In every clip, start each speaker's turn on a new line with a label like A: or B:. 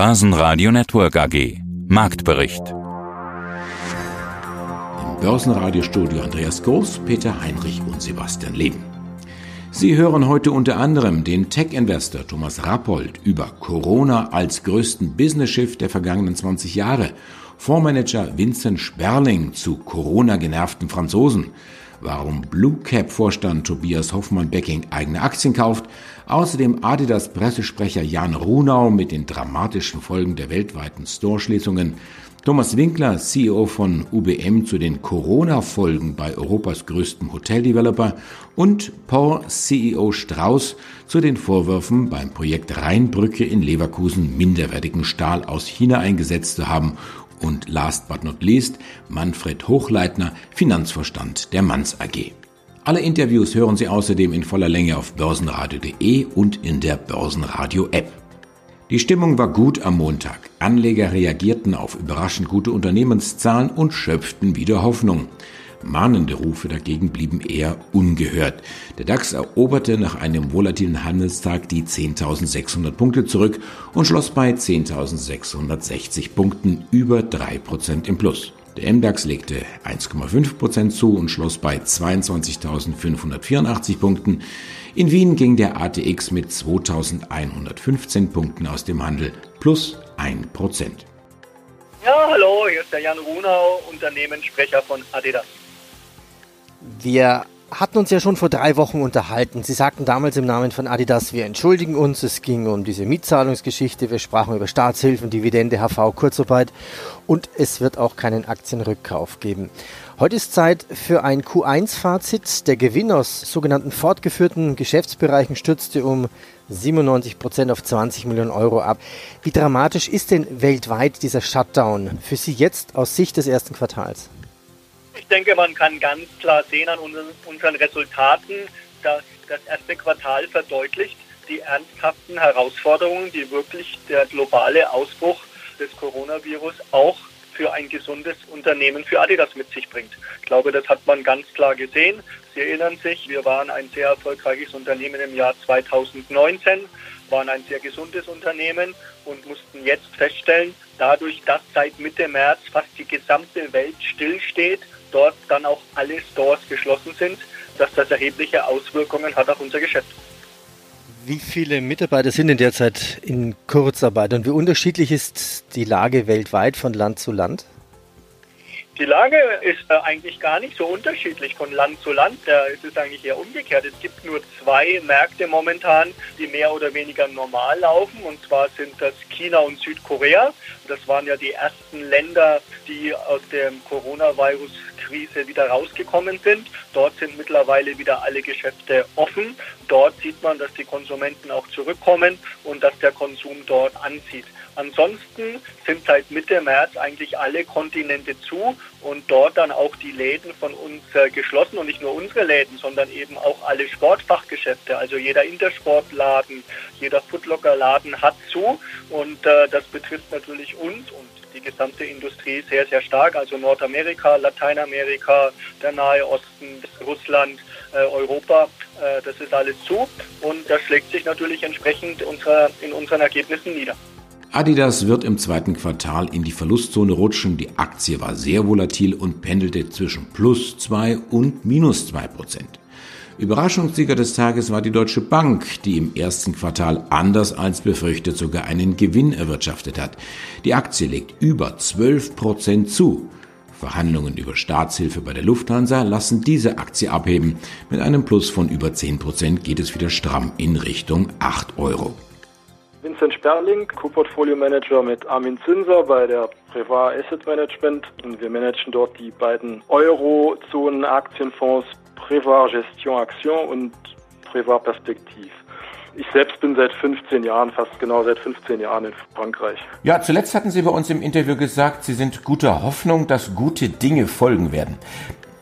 A: Börsenradio Network AG. Marktbericht.
B: Im Börsenradiostudio Andreas Groß, Peter Heinrich und Sebastian Leben. Sie hören heute unter anderem den Tech-Investor Thomas Rappold über Corona als größten Business-Schiff der vergangenen 20 Jahre, Fondsmanager Vincent Sperling zu Corona-genervten Franzosen, warum Blue Cap Vorstand Tobias Hoffmann-Becking eigene Aktien kauft, außerdem Adidas Pressesprecher Jan Runau mit den dramatischen Folgen der weltweiten Store-Schließungen, Thomas Winkler, CEO von UBM, zu den Corona-Folgen bei Europas größtem Hoteldeveloper. Und Paul, CEO Strauß, zu den Vorwürfen, beim Projekt Rheinbrücke in Leverkusen minderwertigen Stahl aus China eingesetzt zu haben. Und last but not least Manfred Hochleitner, Finanzvorstand der Manns AG. Alle Interviews hören Sie außerdem in voller Länge auf börsenradio.de und in der Börsenradio-App. Die Stimmung war gut am Montag. Anleger reagierten auf überraschend gute Unternehmenszahlen und schöpften wieder Hoffnung. Mahnende Rufe dagegen blieben eher ungehört. Der DAX eroberte nach einem volatilen Handelstag die 10.600 Punkte zurück und schloss bei 10.660 Punkten über 3% im Plus. Der MDAX legte 1,5% zu und schloss bei 22.584 Punkten. In Wien ging der ATX mit 2.115 Punkten aus dem Handel plus 1%.
C: Ja, hallo, hier ist der Jan Runau, Unternehmenssprecher von Adidas.
D: Wir hatten uns ja schon vor drei Wochen unterhalten. Sie sagten damals im Namen von Adidas, wir entschuldigen uns. Es ging um diese Mietzahlungsgeschichte. Wir sprachen über Staatshilfen, Dividende, HV, Kurzarbeit und es wird auch keinen Aktienrückkauf geben. Heute ist Zeit für ein Q1-Fazit. Der Gewinn aus sogenannten fortgeführten Geschäftsbereichen stürzte um 97 Prozent auf 20 Millionen Euro ab. Wie dramatisch ist denn weltweit dieser Shutdown für Sie jetzt aus Sicht des ersten Quartals?
C: Ich denke, man kann ganz klar sehen an unseren, Resultaten, dass das erste Quartal verdeutlicht die ernsthaften Herausforderungen, die wirklich der globale Ausbruch des Coronavirus auch für ein gesundes Unternehmen für Adidas mit sich bringt. Ich glaube, das hat man ganz klar gesehen. Sie erinnern sich, wir waren ein sehr erfolgreiches Unternehmen im Jahr 2019, waren ein sehr gesundes Unternehmen und mussten jetzt feststellen, dadurch, dass seit Mitte März fast die gesamte Welt stillsteht, dort dann auch alle Stores geschlossen sind, dass das erhebliche Auswirkungen hat auf unser Geschäft.
D: Wie viele Mitarbeiter sind denn derzeit in Kurzarbeit und wie unterschiedlich ist die Lage weltweit von Land zu Land?
C: Die Lage ist äh, eigentlich gar nicht so unterschiedlich von Land zu Land. es ist eigentlich eher umgekehrt. Es gibt nur zwei Märkte momentan, die mehr oder weniger normal laufen. Und zwar sind das China und Südkorea. Das waren ja die ersten Länder, die aus der Coronavirus-Krise wieder rausgekommen sind. Dort sind mittlerweile wieder alle Geschäfte offen. Dort sieht man, dass die Konsumenten auch zurückkommen und dass der Konsum dort anzieht. Ansonsten sind seit Mitte März eigentlich alle Kontinente zu und dort dann auch die Läden von uns äh, geschlossen und nicht nur unsere Läden, sondern eben auch alle Sportfachgeschäfte. Also jeder Intersportladen, jeder Footlocker-Laden hat zu und äh, das betrifft natürlich uns und die gesamte Industrie sehr, sehr stark. Also Nordamerika, Lateinamerika, der Nahe Osten, Russland, äh, Europa, äh, das ist alles zu und das schlägt sich natürlich entsprechend unserer, in unseren Ergebnissen nieder.
B: Adidas wird im zweiten Quartal in die Verlustzone rutschen. Die Aktie war sehr volatil und pendelte zwischen plus zwei und minus zwei Prozent. Überraschungssieger des Tages war die Deutsche Bank, die im ersten Quartal anders als befürchtet sogar einen Gewinn erwirtschaftet hat. Die Aktie legt über 12 Prozent zu. Verhandlungen über Staatshilfe bei der Lufthansa lassen diese Aktie abheben. Mit einem Plus von über 10 Prozent geht es wieder stramm in Richtung 8 Euro.
E: Vincent Sperling, Co-Portfolio Manager mit Armin Zinser bei der Privat Asset Management. Und wir managen dort die beiden Euro-Zonen-Aktienfonds Privat Gestion Action und Privat Perspektiv. Ich selbst bin seit 15 Jahren, fast genau seit 15 Jahren in Frankreich.
B: Ja, zuletzt hatten Sie bei uns im Interview gesagt, Sie sind guter Hoffnung, dass gute Dinge folgen werden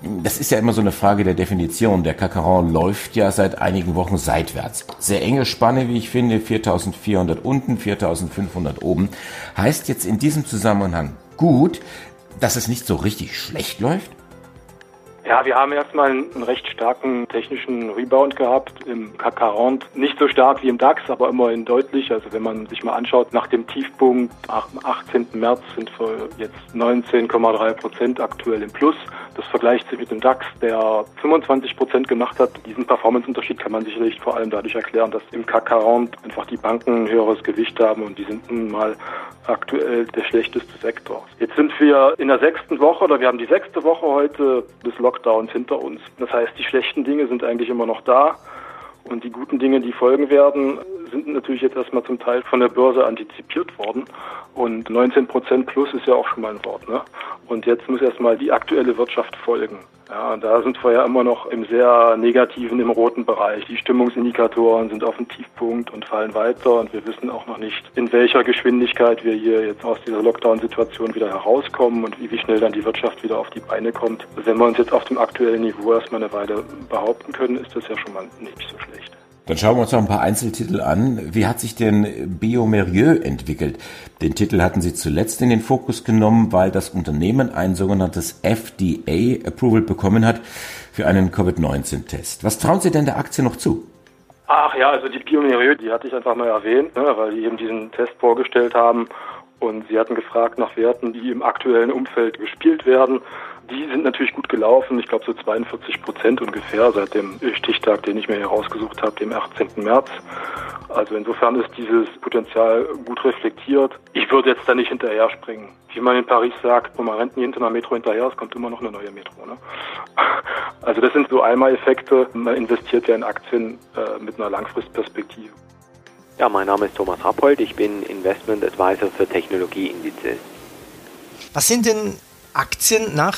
B: das ist ja immer so eine Frage der Definition. Der Kakaron läuft ja seit einigen Wochen seitwärts. Sehr enge Spanne, wie ich finde, 4400 unten, 4500 oben. Heißt jetzt in diesem Zusammenhang gut, dass es nicht so richtig schlecht läuft?
E: Ja, wir haben erstmal einen recht starken technischen Rebound gehabt im CAC 40. Nicht so stark wie im DAX, aber immerhin deutlich. Also wenn man sich mal anschaut, nach dem Tiefpunkt am 18. März sind wir jetzt 19,3 Prozent aktuell im Plus. Das vergleicht sich mit dem DAX, der 25 Prozent gemacht hat. Diesen Performanceunterschied kann man sicherlich vor allem dadurch erklären, dass im CAC 40 einfach die Banken ein höheres Gewicht haben und die sind nun mal aktuell der schlechteste Sektor. Jetzt sind wir in der sechsten Woche oder wir haben die sechste Woche heute des Lockdowns hinter uns. Das heißt, die schlechten Dinge sind eigentlich immer noch da. Und die guten Dinge, die folgen werden, sind natürlich jetzt erstmal zum Teil von der Börse antizipiert worden. Und 19 Prozent plus ist ja auch schon mal ein Wort. Ne? Und jetzt muss erstmal die aktuelle Wirtschaft folgen. Ja, da sind wir ja immer noch im sehr negativen, im roten Bereich. Die Stimmungsindikatoren sind auf dem Tiefpunkt und fallen weiter und wir wissen auch noch nicht, in welcher Geschwindigkeit wir hier jetzt aus dieser Lockdown-Situation wieder herauskommen und wie schnell dann die Wirtschaft wieder auf die Beine kommt. Wenn wir uns jetzt auf dem aktuellen Niveau erstmal eine Weile behaupten können, ist das ja schon mal nicht so schlecht.
B: Dann schauen wir uns noch ein paar Einzeltitel an. Wie hat sich denn Biomerieux entwickelt? Den Titel hatten Sie zuletzt in den Fokus genommen, weil das Unternehmen ein sogenanntes FDA-Approval bekommen hat für einen Covid-19-Test. Was trauen Sie denn der Aktie noch zu?
E: Ach ja, also die Biomerieux, die hatte ich einfach mal erwähnt, ne, weil die eben diesen Test vorgestellt haben und Sie hatten gefragt nach Werten, die im aktuellen Umfeld gespielt werden. Die sind natürlich gut gelaufen. Ich glaube so 42 Prozent ungefähr seit dem Stichtag, den ich mir hier rausgesucht habe, dem 18. März. Also insofern ist dieses Potenzial gut reflektiert. Ich würde jetzt da nicht hinterher springen. Wie man in Paris sagt, wo man rennt nie hinter einer Metro hinterher, es kommt immer noch eine neue Metro. Ne? Also das sind so Einmaleffekte. Man investiert ja in Aktien äh, mit einer Langfristperspektive.
F: Ja, mein Name ist Thomas Rappold. Ich bin Investment Advisor für Technologieindizes.
D: Was sind denn Aktien nach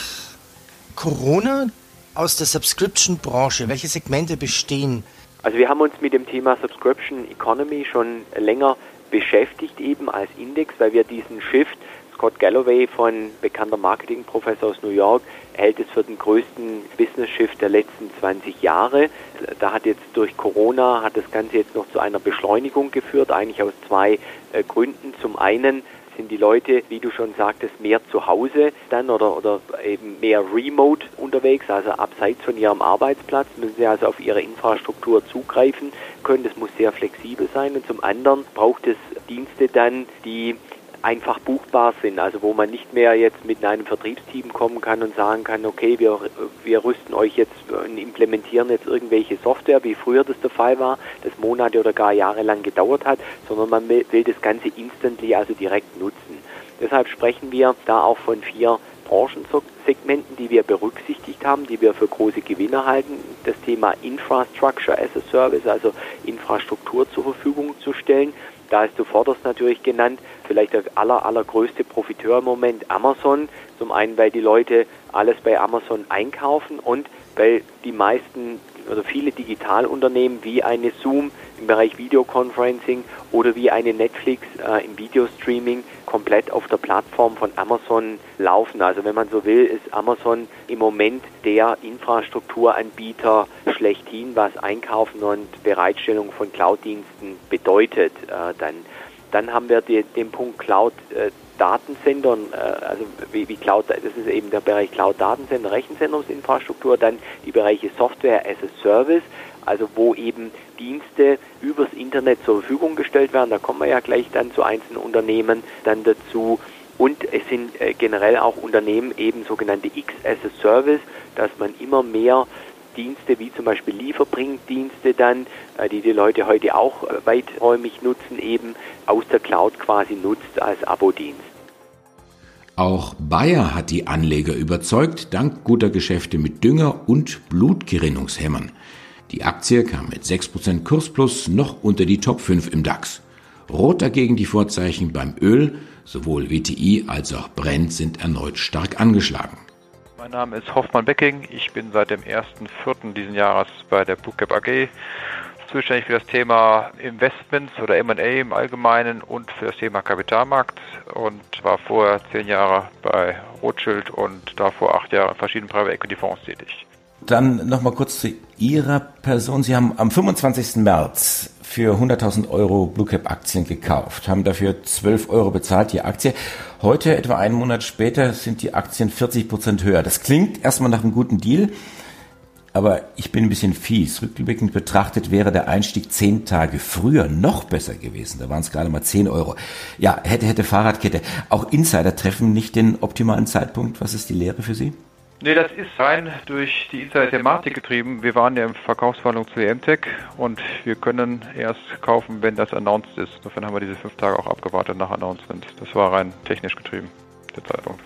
D: Corona aus der Subscription-Branche? Welche Segmente bestehen?
F: Also wir haben uns mit dem Thema Subscription Economy schon länger beschäftigt, eben als Index, weil wir diesen Shift, Scott Galloway von bekannter Marketingprofessor aus New York, hält es für den größten Business Shift der letzten 20 Jahre. Da hat jetzt durch Corona hat das Ganze jetzt noch zu einer Beschleunigung geführt, eigentlich aus zwei äh, Gründen. Zum einen sind die Leute, wie du schon sagtest, mehr zu Hause dann oder, oder eben mehr remote unterwegs, also abseits von ihrem Arbeitsplatz, müssen sie also auf ihre Infrastruktur zugreifen können. Das muss sehr flexibel sein. Und zum anderen braucht es Dienste dann, die einfach buchbar sind, also wo man nicht mehr jetzt mit einem Vertriebsteam kommen kann und sagen kann, okay, wir, wir rüsten euch jetzt und implementieren jetzt irgendwelche Software, wie früher das der Fall war, das Monate oder gar Jahre lang gedauert hat, sondern man will, will das Ganze instantly, also direkt nutzen. Deshalb sprechen wir da auch von vier Branchensegmenten, die wir berücksichtigt haben, die wir für große Gewinne halten. Das Thema Infrastructure as a Service, also Infrastruktur zur Verfügung zu stellen. Da ist zuvorderst natürlich genannt, vielleicht der aller, allergrößte Profiteur im Moment Amazon. Zum einen, weil die Leute alles bei Amazon einkaufen und weil die meisten oder viele Digitalunternehmen wie eine Zoom im Bereich Videoconferencing oder wie eine Netflix äh, im Videostreaming komplett auf der Plattform von Amazon laufen. Also wenn man so will, ist Amazon im Moment der Infrastrukturanbieter schlechthin, was Einkaufen und Bereitstellung von Cloud-Diensten bedeutet. Äh, dann, dann haben wir die, den Punkt Cloud. Äh, Datensendern, äh, also wie, wie Cloud, das ist eben der Bereich Cloud-Datensender, Rechenzentrumsinfrastruktur, dann die Bereiche Software as a Service, also wo eben Dienste übers Internet zur Verfügung gestellt werden. Da kommen wir ja gleich dann zu einzelnen Unternehmen dann dazu. Und es sind äh, generell auch Unternehmen eben sogenannte X as a Service, dass man immer mehr Dienste wie zum Beispiel Lieferbringdienste dann, äh, die die Leute heute auch äh, weiträumig nutzen, eben aus der Cloud quasi nutzt als Abo-Dienst.
B: Auch Bayer hat die Anleger überzeugt, dank guter Geschäfte mit Dünger und Blutgerinnungshämmern. Die Aktie kam mit 6% Kursplus noch unter die Top 5 im DAX. Rot dagegen die Vorzeichen beim Öl, sowohl WTI als auch Brent sind erneut stark angeschlagen.
G: Mein Name ist Hoffmann Becking. Ich bin seit dem 1.4. diesen Jahres bei der Bookcap AG zuständig für das Thema Investments oder M&A im Allgemeinen und für das Thema Kapitalmarkt und war vorher zehn Jahre bei Rothschild und davor acht Jahre in verschiedenen Private Equity Fonds tätig.
B: dann nochmal kurz zu Ihrer Person. Sie haben am 25. März für 100.000 Euro Blue Cap Aktien gekauft, haben dafür 12 Euro bezahlt die Aktie. Heute, etwa einen Monat später, sind die Aktien 40 Prozent höher. Das klingt erstmal nach einem guten Deal, aber ich bin ein bisschen fies. Rückblickend betrachtet wäre der Einstieg zehn Tage früher noch besser gewesen. Da waren es gerade mal 10 Euro. Ja, hätte, hätte Fahrradkette. Auch Insider treffen nicht den optimalen Zeitpunkt. Was ist die Lehre für Sie?
G: Nee, das ist rein durch die Insider-Thematik getrieben. Wir waren ja im Verkaufsverhandlung zu EMTech und wir können erst kaufen, wenn das announced ist. Insofern haben wir diese fünf Tage auch abgewartet nach Announcement. Das war rein technisch getrieben, der Zeitpunkt.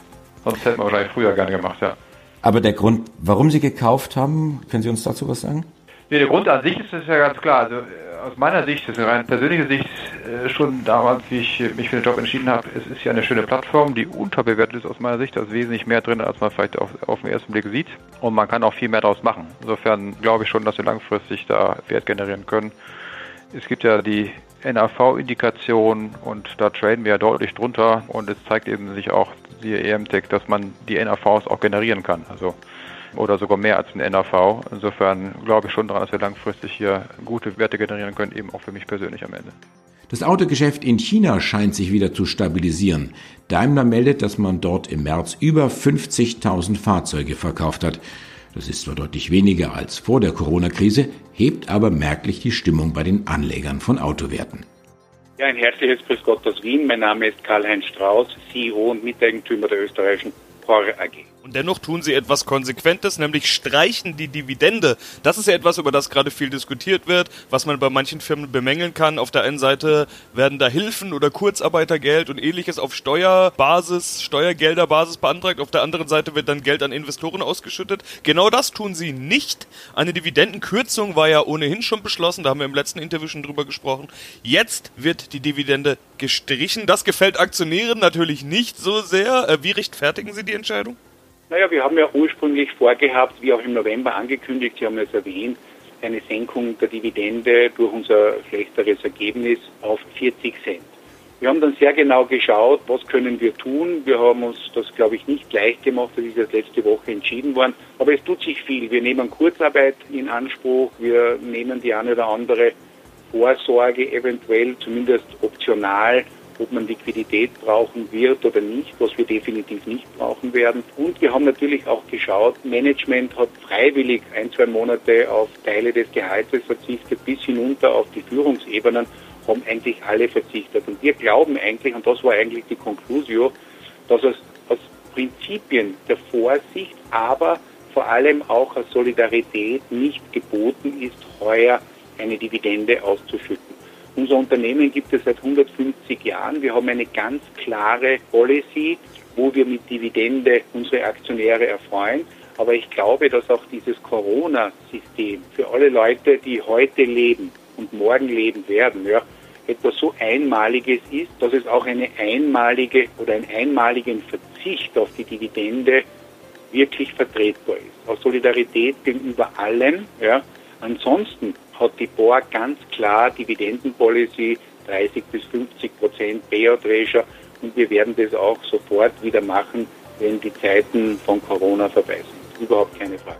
G: Sonst hätten wir wahrscheinlich früher gerne gemacht, ja.
B: Aber der Grund, warum Sie gekauft haben, können Sie uns dazu was sagen?
G: Nee, der Grund an sich ist es ja ganz klar. Also aus meiner Sicht, das ist eine rein persönliche Sicht, äh, schon damals, wie ich mich für den Job entschieden habe, es ist ja eine schöne Plattform, die unterbewertet ist aus meiner Sicht. Da ist wesentlich mehr drin, als man vielleicht auf, auf den ersten Blick sieht. Und man kann auch viel mehr daraus machen. Insofern glaube ich schon, dass wir langfristig da Wert generieren können. Es gibt ja die NAV-Indikation und da traden wir ja deutlich drunter und es zeigt eben sich auch, siehe EMTech, dass man die NAVs auch generieren kann. Also oder sogar mehr als ein NAV. Insofern glaube ich schon daran, dass wir langfristig hier gute Werte generieren können, eben auch für mich persönlich am Ende.
B: Das Autogeschäft in China scheint sich wieder zu stabilisieren. Daimler meldet, dass man dort im März über 50.000 Fahrzeuge verkauft hat. Das ist zwar deutlich weniger als vor der Corona-Krise, hebt aber merklich die Stimmung bei den Anlegern von Autowerten.
H: Ja, ein herzliches Grüß Gott aus Wien. Mein Name ist Karl-Heinz Strauß, CEO und Miteigentümer der österreichischen POR AG.
I: Und dennoch tun sie etwas Konsequentes, nämlich streichen die Dividende. Das ist ja etwas, über das gerade viel diskutiert wird, was man bei manchen Firmen bemängeln kann. Auf der einen Seite werden da Hilfen oder Kurzarbeitergeld und ähnliches auf Steuerbasis, Steuergelderbasis beantragt. Auf der anderen Seite wird dann Geld an Investoren ausgeschüttet. Genau das tun sie nicht. Eine Dividendenkürzung war ja ohnehin schon beschlossen. Da haben wir im letzten Interview schon drüber gesprochen. Jetzt wird die Dividende gestrichen. Das gefällt Aktionären natürlich nicht so sehr. Äh, wie rechtfertigen Sie die Entscheidung?
H: Naja, wir haben ja ursprünglich vorgehabt, wie auch im November angekündigt, Sie haben es erwähnt, eine Senkung der Dividende durch unser schlechteres Ergebnis auf 40 Cent. Wir haben dann sehr genau geschaut, was können wir tun. Wir haben uns das, glaube ich, nicht leicht gemacht. Das ist jetzt letzte Woche entschieden worden. Aber es tut sich viel. Wir nehmen Kurzarbeit in Anspruch. Wir nehmen die eine oder andere Vorsorge eventuell, zumindest optional ob man Liquidität brauchen wird oder nicht, was wir definitiv nicht brauchen werden. Und wir haben natürlich auch geschaut, Management hat freiwillig ein, zwei Monate auf Teile des Gehaltes verzichtet, bis hinunter auf die Führungsebenen haben eigentlich alle verzichtet. Und wir glauben eigentlich, und das war eigentlich die Conclusio, dass es aus Prinzipien der Vorsicht, aber vor allem auch aus Solidarität nicht geboten ist, heuer eine Dividende auszuschütten. Unser Unternehmen gibt es seit 150 Jahren. Wir haben eine ganz klare Policy, wo wir mit Dividende unsere Aktionäre erfreuen. Aber ich glaube, dass auch dieses Corona-System für alle Leute, die heute leben und morgen leben werden, ja, etwas so Einmaliges ist, dass es auch eine einmalige oder einen einmaligen Verzicht auf die Dividende wirklich vertretbar ist. Aus Solidarität gegenüber allen. Ja. Ansonsten hat die BOR ganz klar Dividendenpolicy 30 bis 50 Prozent Payout Ratio und wir werden das auch sofort wieder machen, wenn die Zeiten von Corona vorbei sind. Überhaupt keine Frage.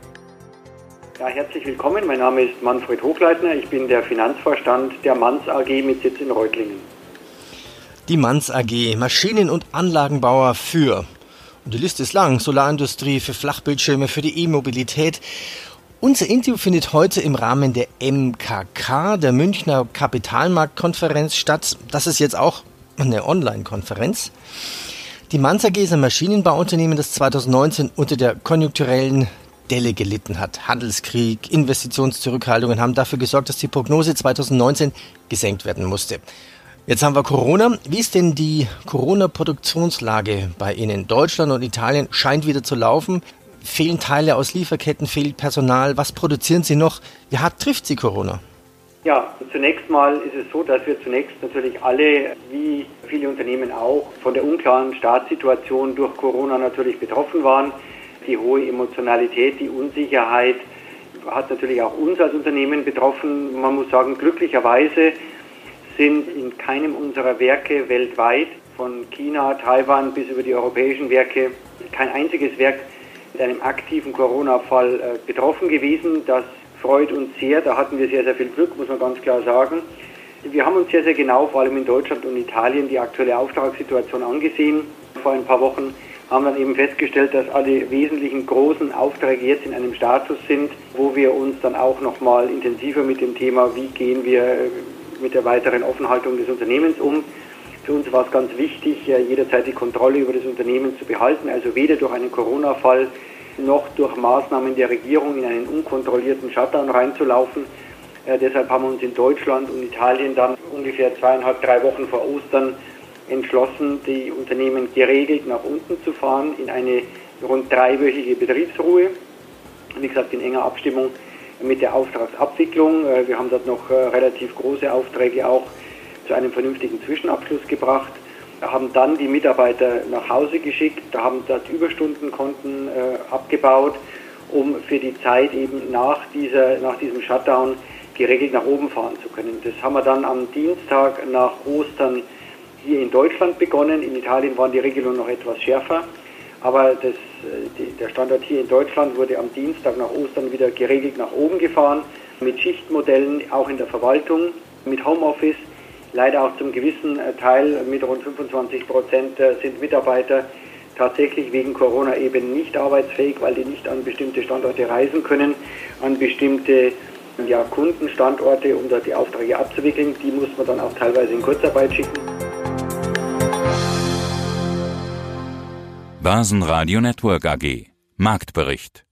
J: Ja, herzlich willkommen. Mein Name ist Manfred Hochleitner. Ich bin der Finanzvorstand der Manns AG mit Sitz in Reutlingen.
D: Die Manns AG, Maschinen- und Anlagenbauer für. Und die Liste ist lang. Solarindustrie, für Flachbildschirme, für die E-Mobilität. Unser Interview findet heute im Rahmen der MKK, der Münchner Kapitalmarktkonferenz statt. Das ist jetzt auch eine Online-Konferenz. Die Manz ist ein Maschinenbauunternehmen, das 2019 unter der konjunkturellen Delle gelitten hat. Handelskrieg, Investitionszurückhaltungen haben dafür gesorgt, dass die Prognose 2019 gesenkt werden musste. Jetzt haben wir Corona. Wie ist denn die Corona-Produktionslage bei Ihnen? Deutschland und Italien scheint wieder zu laufen fehlen Teile aus Lieferketten, fehlt Personal. Was produzieren Sie noch? Wie hart trifft Sie Corona?
J: Ja, zunächst mal ist es so, dass wir zunächst natürlich alle, wie viele Unternehmen auch, von der unklaren Staatssituation durch Corona natürlich betroffen waren. Die hohe Emotionalität, die Unsicherheit hat natürlich auch uns als Unternehmen betroffen. Man muss sagen, glücklicherweise sind in keinem unserer Werke weltweit, von China, Taiwan bis über die europäischen Werke, kein einziges Werk einem aktiven Corona-Fall äh, betroffen gewesen. Das freut uns sehr. Da hatten wir sehr, sehr viel Glück, muss man ganz klar sagen. Wir haben uns sehr, sehr genau, vor allem in Deutschland und Italien, die aktuelle Auftragssituation angesehen. Vor ein paar Wochen haben dann eben festgestellt, dass alle wesentlichen großen Aufträge jetzt in einem Status sind, wo wir uns dann auch nochmal intensiver mit dem Thema, wie gehen wir äh, mit der weiteren Offenhaltung des Unternehmens um. Für uns war es ganz wichtig, jederzeit die Kontrolle über das Unternehmen zu behalten, also weder durch einen Corona-Fall noch durch Maßnahmen der Regierung in einen unkontrollierten Shutdown reinzulaufen. Äh, deshalb haben wir uns in Deutschland und Italien dann ungefähr zweieinhalb, drei Wochen vor Ostern entschlossen, die Unternehmen geregelt nach unten zu fahren in eine rund dreiwöchige Betriebsruhe. Wie gesagt, in enger Abstimmung mit der Auftragsabwicklung. Äh, wir haben dort noch äh, relativ große Aufträge auch zu einem vernünftigen Zwischenabschluss gebracht, haben dann die Mitarbeiter nach Hause geschickt, haben dort Überstundenkonten äh, abgebaut, um für die Zeit eben nach, dieser, nach diesem Shutdown geregelt nach oben fahren zu können. Das haben wir dann am Dienstag nach Ostern hier in Deutschland begonnen. In Italien waren die Regelungen noch etwas schärfer. Aber das, die, der Standort hier in Deutschland wurde am Dienstag nach Ostern wieder geregelt nach oben gefahren, mit Schichtmodellen auch in der Verwaltung, mit Homeoffice. Leider auch zum gewissen äh, Teil mit rund 25 Prozent äh, sind Mitarbeiter tatsächlich wegen Corona eben nicht arbeitsfähig, weil die nicht an bestimmte Standorte reisen können, an bestimmte ja, Kundenstandorte, um dort die Aufträge abzuwickeln. Die muss man dann auch teilweise in Kurzarbeit schicken.
A: Basen Radio Network AG Marktbericht